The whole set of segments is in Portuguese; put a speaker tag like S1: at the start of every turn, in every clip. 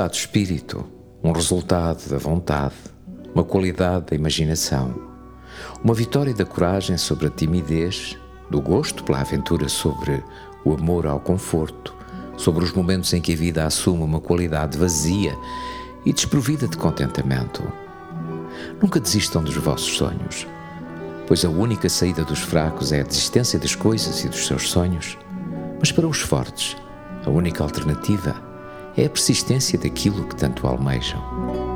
S1: estado de espírito, um resultado da vontade, uma qualidade da imaginação, uma vitória da coragem sobre a timidez, do gosto pela aventura sobre o amor ao conforto, sobre os momentos em que a vida assume uma qualidade vazia e desprovida de contentamento. Nunca desistam dos vossos sonhos, pois a única saída dos fracos é a desistência das coisas e dos seus sonhos, mas para os fortes, a única alternativa é a persistência daquilo que tanto almejam.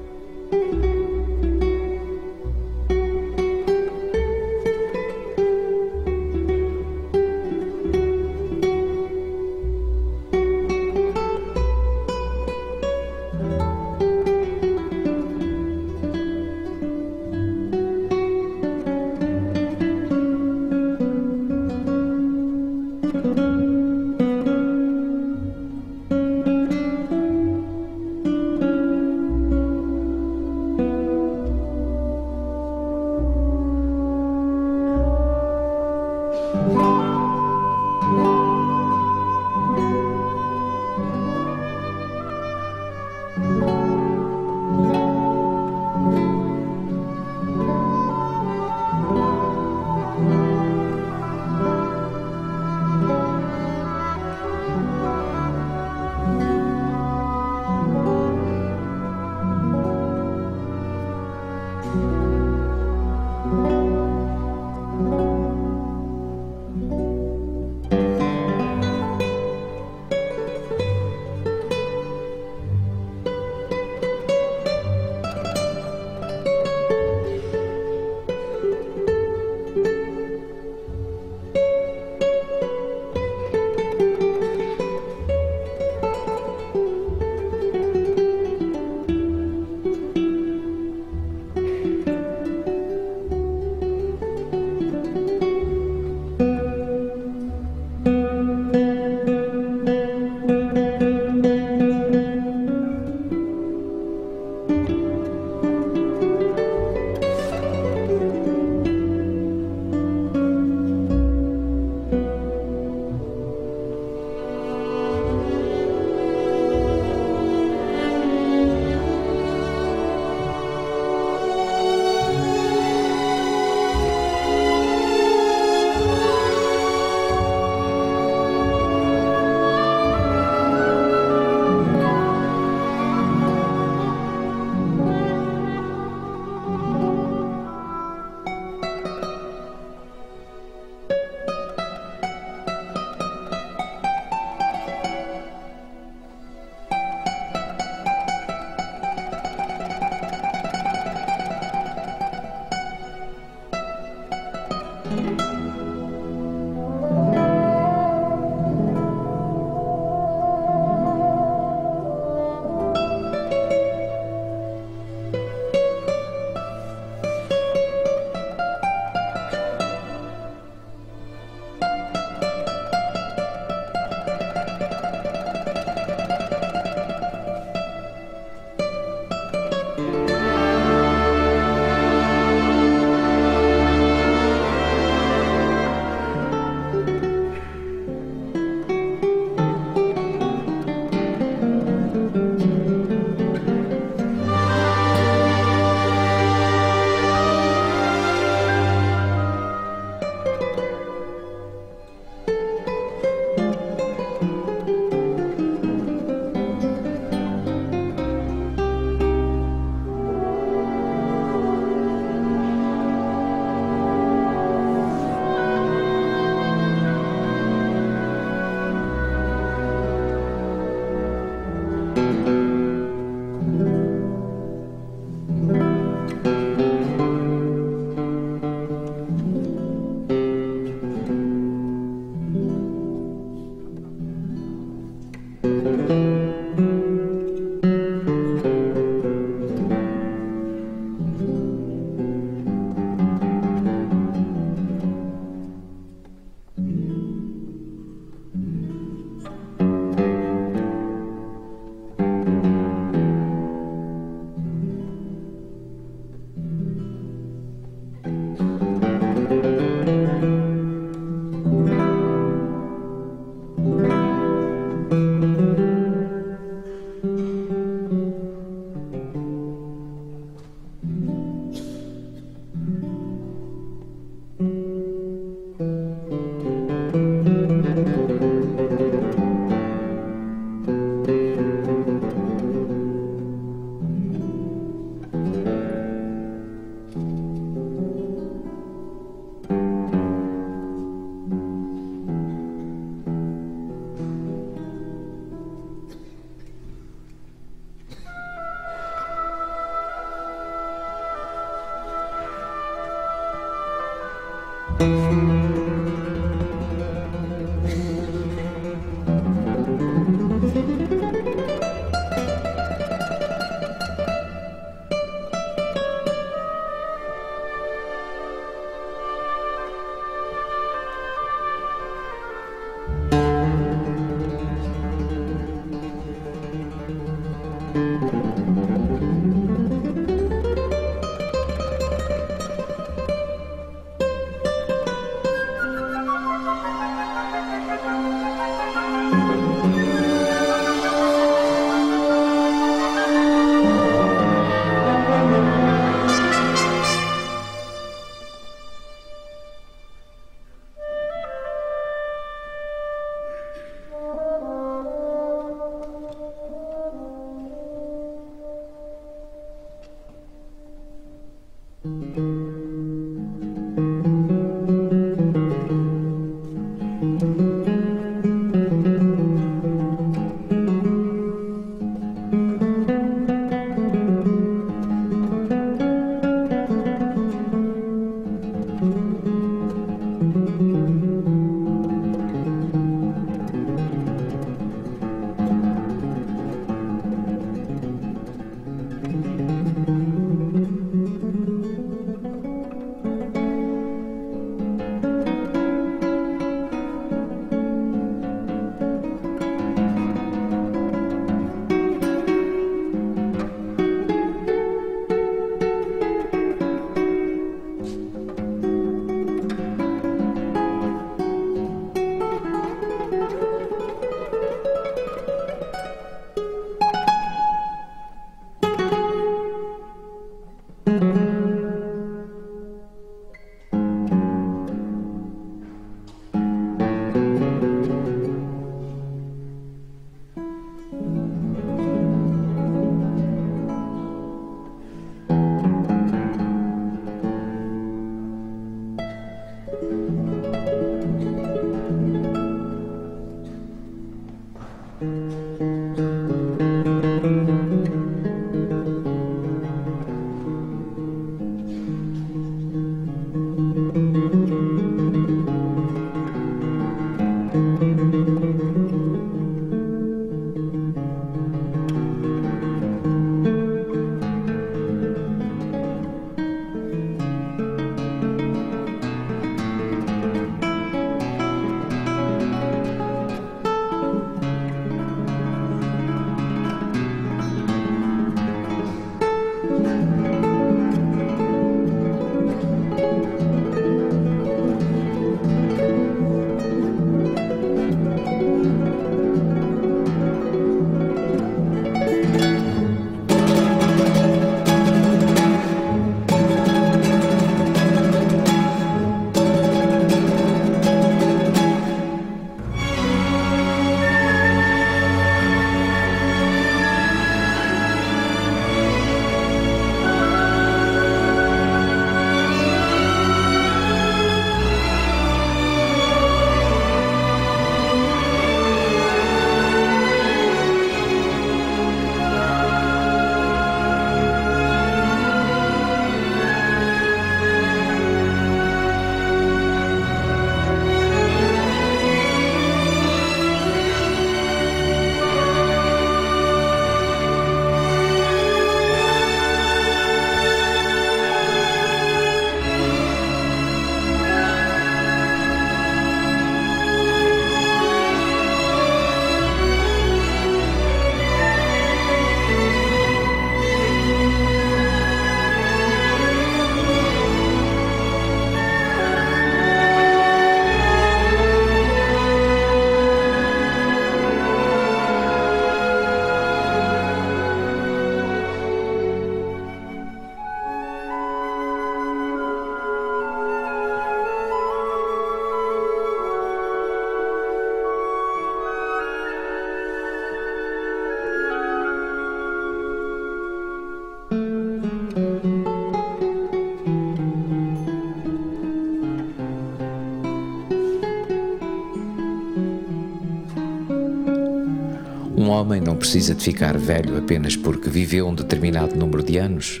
S1: Um homem não precisa de ficar velho apenas porque viveu um determinado número de anos.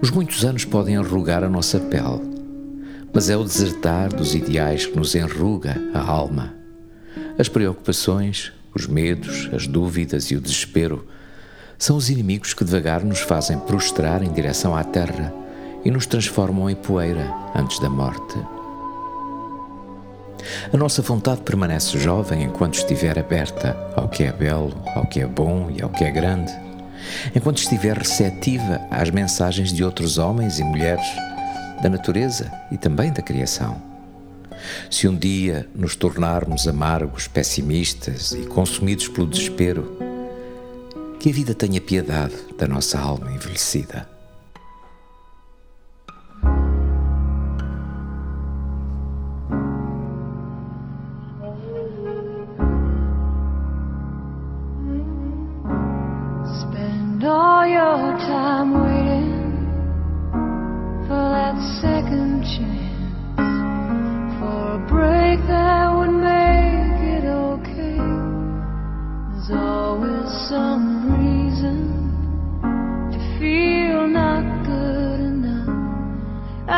S1: Os muitos anos podem enrugar a nossa pele, mas é o desertar dos ideais que nos enruga a alma. As preocupações, os medos, as dúvidas e o desespero são os inimigos que devagar nos fazem prostrar em direção à terra e nos transformam em poeira antes da morte. A nossa vontade permanece jovem enquanto estiver aberta ao que é belo, ao que é bom e ao que é grande, enquanto estiver receptiva às mensagens de outros homens e mulheres, da natureza e também da criação. Se um dia nos tornarmos amargos, pessimistas e consumidos pelo desespero, que a vida tenha piedade da nossa alma envelhecida.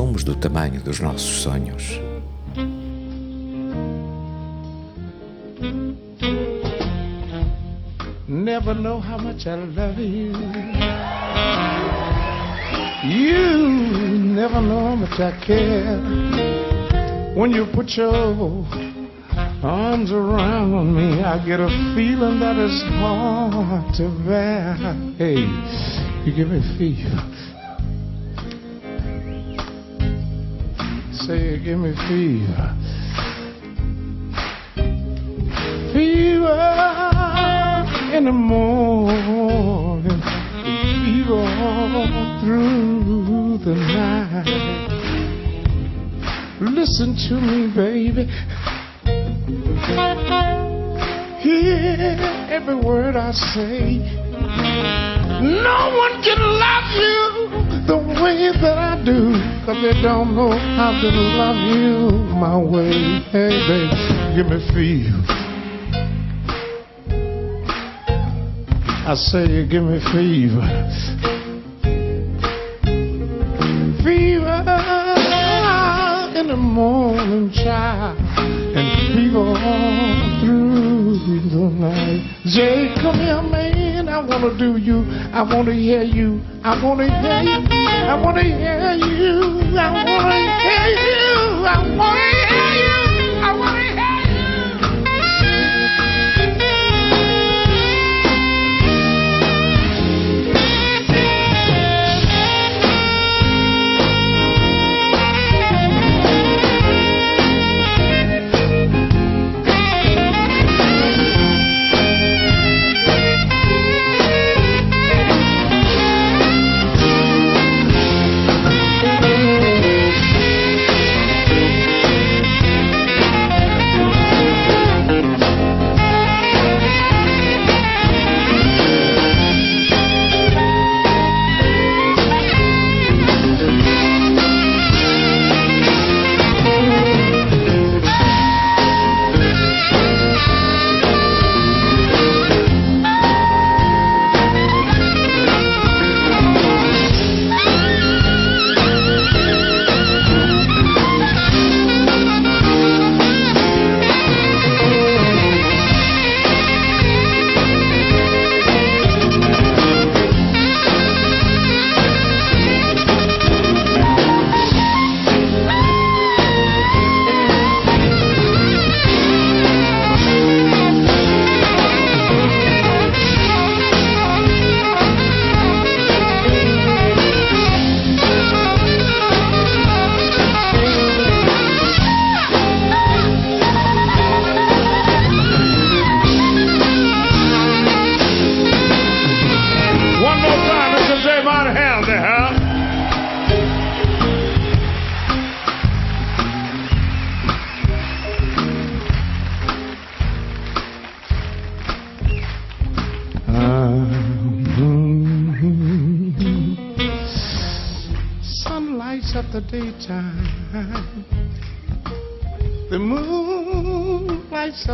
S1: somos do tamanho dos nossos sonhos.
S2: Never know how much I love you. You never know how much I care. When you put your arms around me, I get a feeling that is hard to bear. Hey, you give me fever. Say, give me fever. Fever in the morning, fever through the night. Listen to me, baby. Hear every word I say. No one can love you the way that I do, cause they don't know how to love you my way. Hey, baby, give me feel. I say you give me fever. Fever in the morning, child, and fever all through the night. Jay, come here, man. I wanna do you. I wanna hear you. I wanna hear you. I wanna hear you. I wanna hear you. I wanna hear you.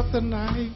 S2: throughout the night.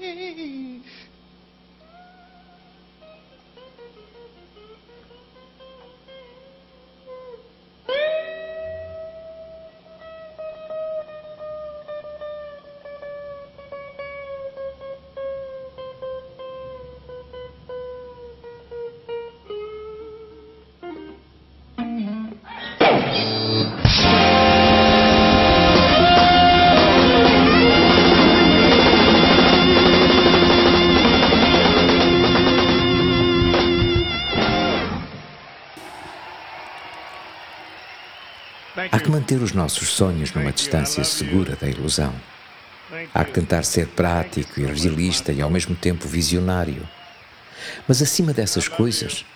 S2: 嘿
S1: 嘿嘿 manter os nossos sonhos numa distância segura da ilusão. Há que tentar ser prático e realista e ao mesmo tempo visionário. Mas acima dessas coisas,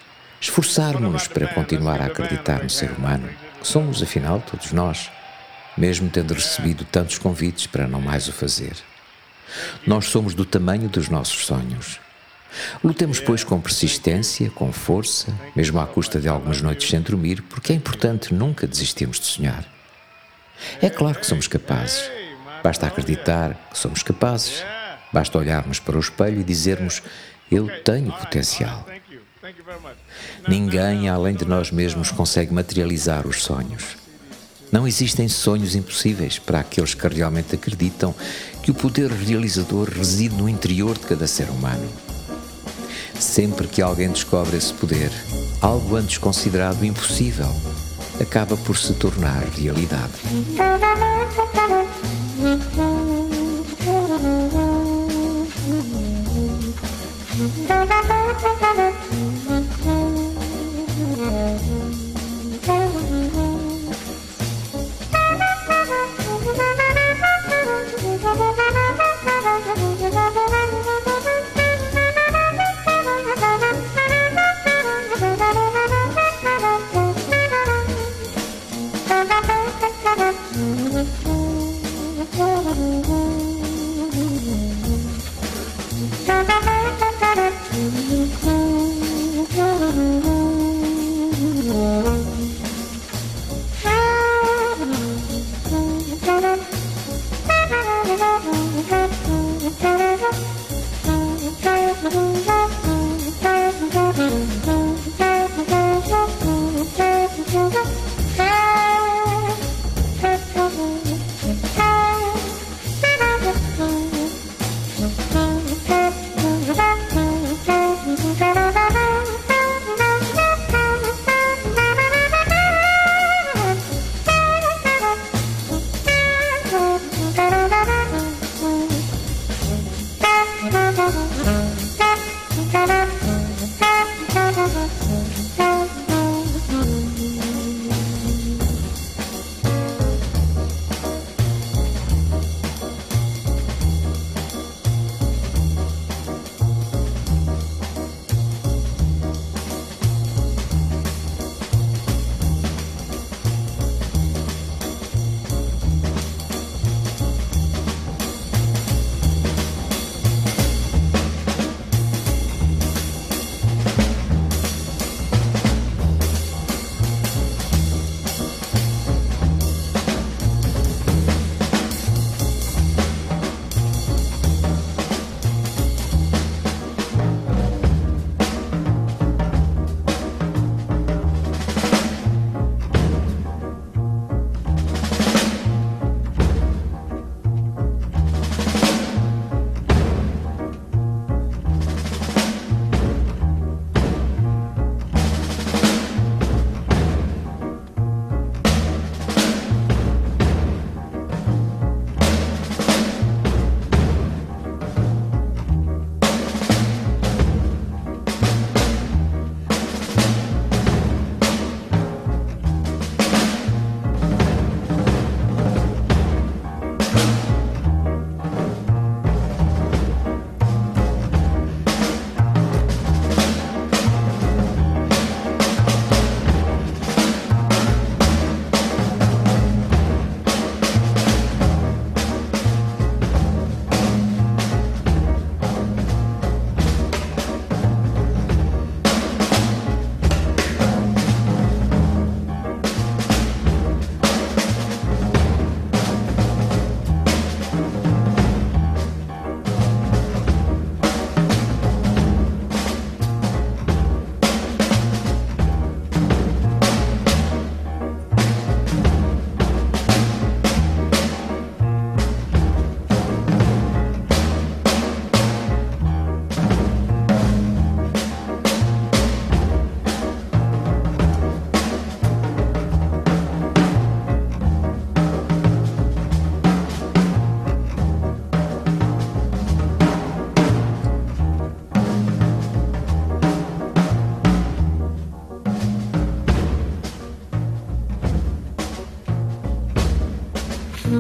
S1: esforçarmos-nos para continuar a acreditar no ser humano, que somos, afinal, todos nós, mesmo tendo recebido tantos convites para não mais o fazer. Nós somos do tamanho dos nossos sonhos. Lutemos, pois, com persistência, com força, mesmo à custa de algumas noites sem dormir, porque é importante nunca desistirmos de sonhar. É claro que somos capazes. Basta acreditar que somos capazes. Basta olharmos para o espelho e dizermos: Eu tenho potencial. Ninguém, além de nós mesmos, consegue materializar os sonhos. Não existem sonhos impossíveis para aqueles que realmente acreditam que o poder realizador reside no interior de cada ser humano. Sempre que alguém descobre esse poder, algo antes considerado impossível acaba por se tornar realidade.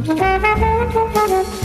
S3: Thank you.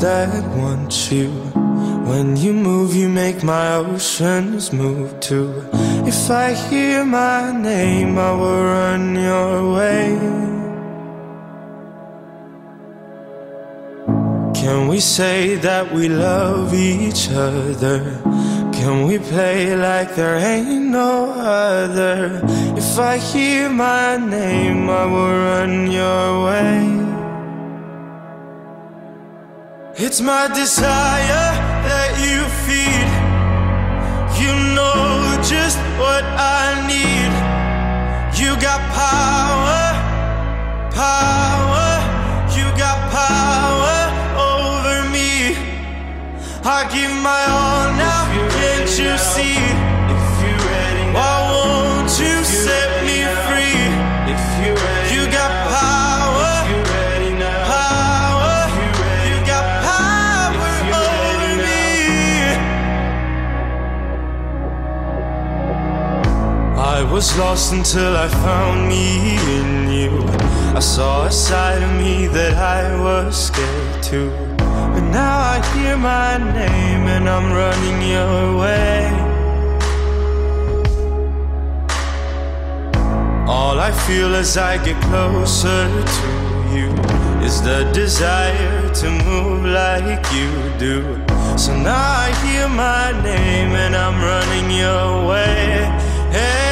S3: That
S4: want you. When you move, you make my oceans move too. If I hear my name, I will run your way. Can we say that we love each other? Can we play like there ain't no other? If I hear my name, I will run your way. It's my desire that you feed. You know just what I need. You got power, power. You got power over me. I give my all now. Can't you see? Lost until I found me in you. I saw a side of me that I was scared to. But now I hear my name and I'm running your way. All I feel as I get closer to you is the desire to move like you do. So now I hear my name and I'm running your way. Hey,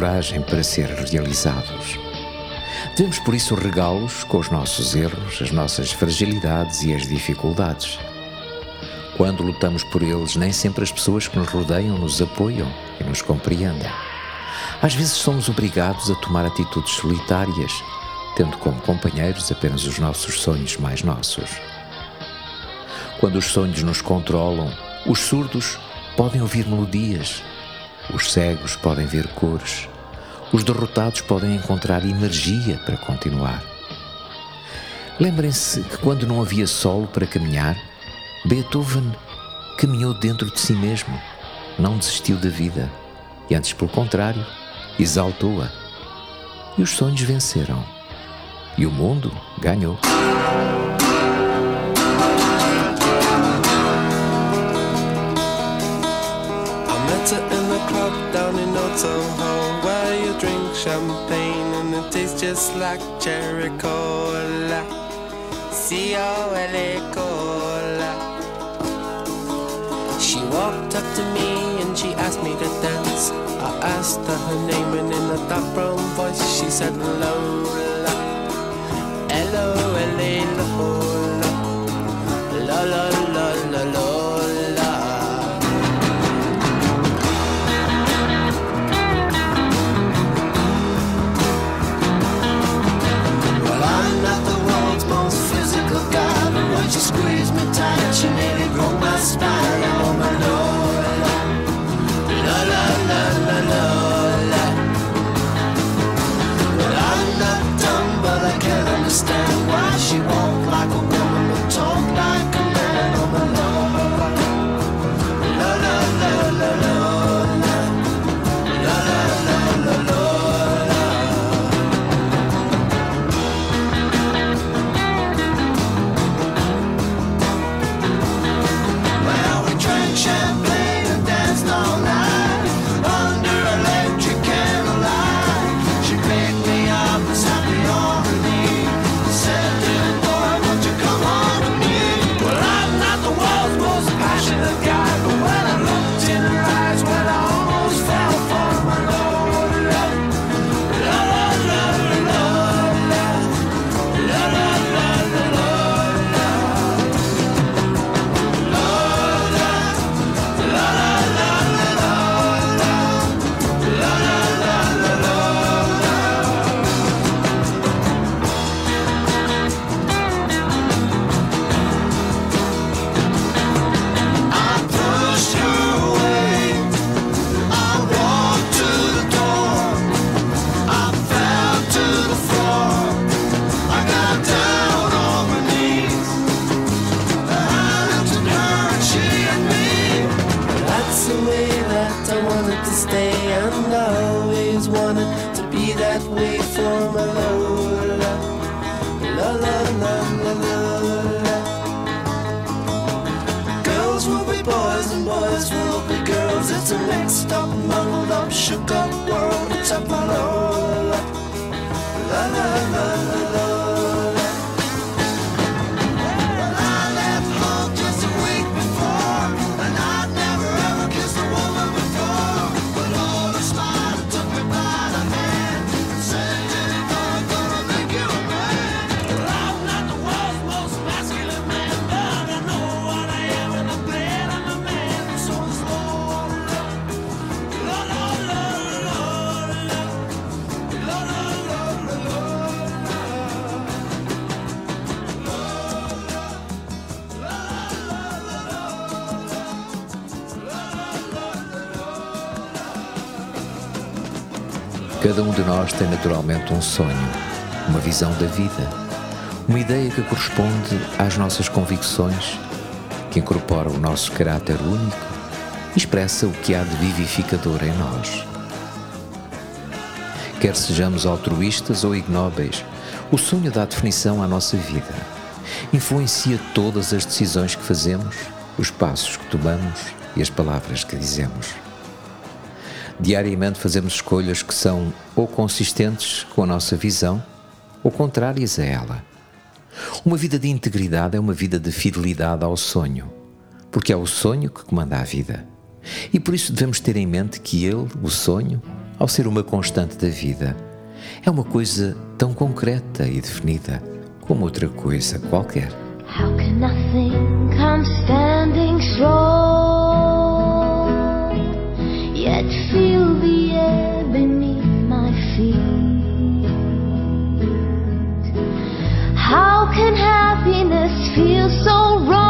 S1: coragem para ser realizados. Devemos por isso regá-los com os nossos erros, as nossas fragilidades e as dificuldades. Quando lutamos por eles, nem sempre as pessoas que nos rodeiam nos apoiam e nos compreendem. Às vezes somos obrigados a tomar atitudes solitárias, tendo como companheiros apenas os nossos sonhos mais nossos. Quando os sonhos nos controlam, os surdos podem ouvir melodias, os cegos podem ver cores, os derrotados podem encontrar energia para continuar. Lembrem-se que quando não havia solo para caminhar, Beethoven caminhou dentro de si mesmo, não desistiu da vida e, antes pelo contrário, exaltou-a. E os sonhos venceram. E o mundo ganhou.
S4: I met her in the club down in Old you drink champagne and it tastes just like cherry cola. C-O-L-A cola. She walked up to me and she asked me to dance. I asked her her name and in a dark brown voice she said Lola. L-O-L-A Lola La la la la
S5: You and made me
S4: grow my
S5: spine.
S1: Cada um de nós tem naturalmente um sonho, uma visão da vida, uma ideia que corresponde às nossas convicções, que incorpora o nosso caráter único e expressa o que há de vivificador em nós. Quer sejamos altruístas ou ignóbeis, o sonho dá definição à nossa vida. Influencia todas as decisões que fazemos, os passos que tomamos e as palavras que dizemos. Diariamente fazemos escolhas que são ou consistentes com a nossa visão ou contrárias a ela. Uma vida de integridade é uma vida de fidelidade ao sonho, porque é o sonho que comanda a vida. E por isso devemos ter em mente que ele, o sonho, ao ser uma constante da vida, é uma coisa tão concreta e definida como outra coisa qualquer.
S6: How can I think standing strong? i feel the air beneath my feet. How can happiness feel so wrong?